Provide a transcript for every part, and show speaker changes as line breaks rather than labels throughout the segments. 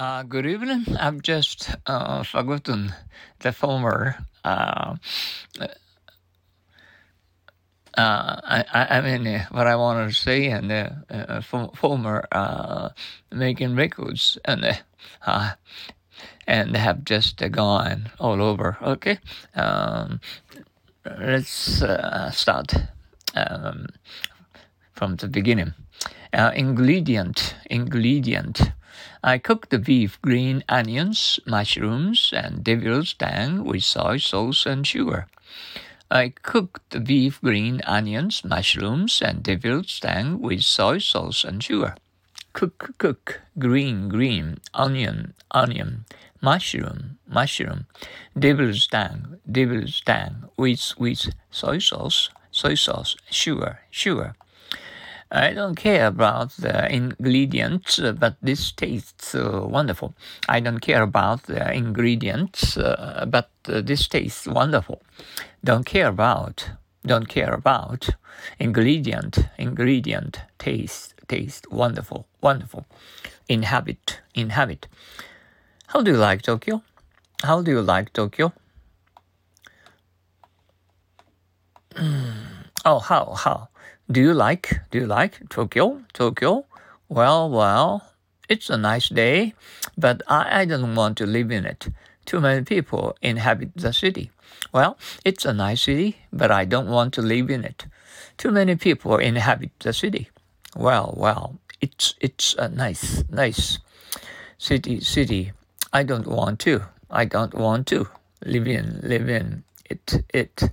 Uh, good evening. I've just uh, forgotten the former. Uh, uh, I, I mean, what I wanted to say, and uh, uh, former making records, and and have just gone all over. Okay, um, let's start um, from the beginning. Ingredient, ingredient. I cook the beef, green onions, mushrooms, and devil's tongue with soy sauce and sugar. I cook the beef, green onions, mushrooms, and devil's tongue with soy sauce and sugar. Cook, cook, green, green, onion, onion, mushroom, mushroom, devil's tongue, devil's tongue with, with soy sauce, soy sauce, sugar, sugar. I don't care about the ingredients, but this tastes uh, wonderful. I don't care about the ingredients, uh, but uh, this tastes wonderful. Don't care about, don't care about ingredient, ingredient, taste, taste, wonderful, wonderful. Inhabit, inhabit. How do you like Tokyo? How do you like Tokyo? Oh, how, how? Do you like, do you like Tokyo? Tokyo? Well, well, it's a nice day, but I, I don't want to live in it. Too many people inhabit the city. Well, it's a nice city, but I don't want to live in it. Too many people inhabit the city. Well, well, it's it's a nice, nice city, city. I don't want to. I don't want to live in, live in it, it.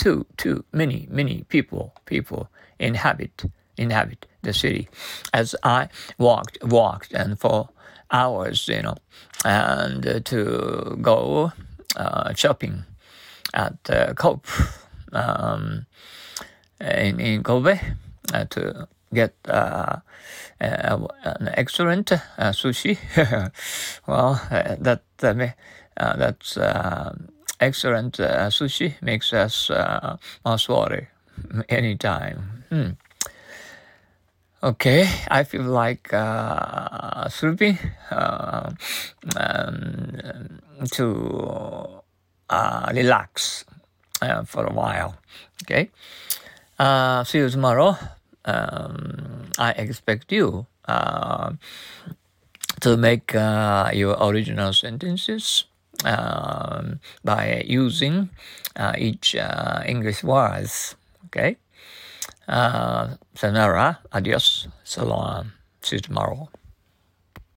Too, too many, many people, people inhabit inhabit the city. As I walked walked and for hours, you know, and uh, to go uh, shopping at uh, Coop um, in in Kobe uh, to get uh, uh, an excellent sushi. well, that that's excellent sushi makes us uh, mouth anytime. Hmm. Okay, I feel like uh, sleeping uh, um, to uh, relax uh, for a while. Okay, uh, see you tomorrow. Um, I expect you uh, to make your original sentences um, by using each English words. Okay. Uh, sayonara, adios, long, see you tomorrow.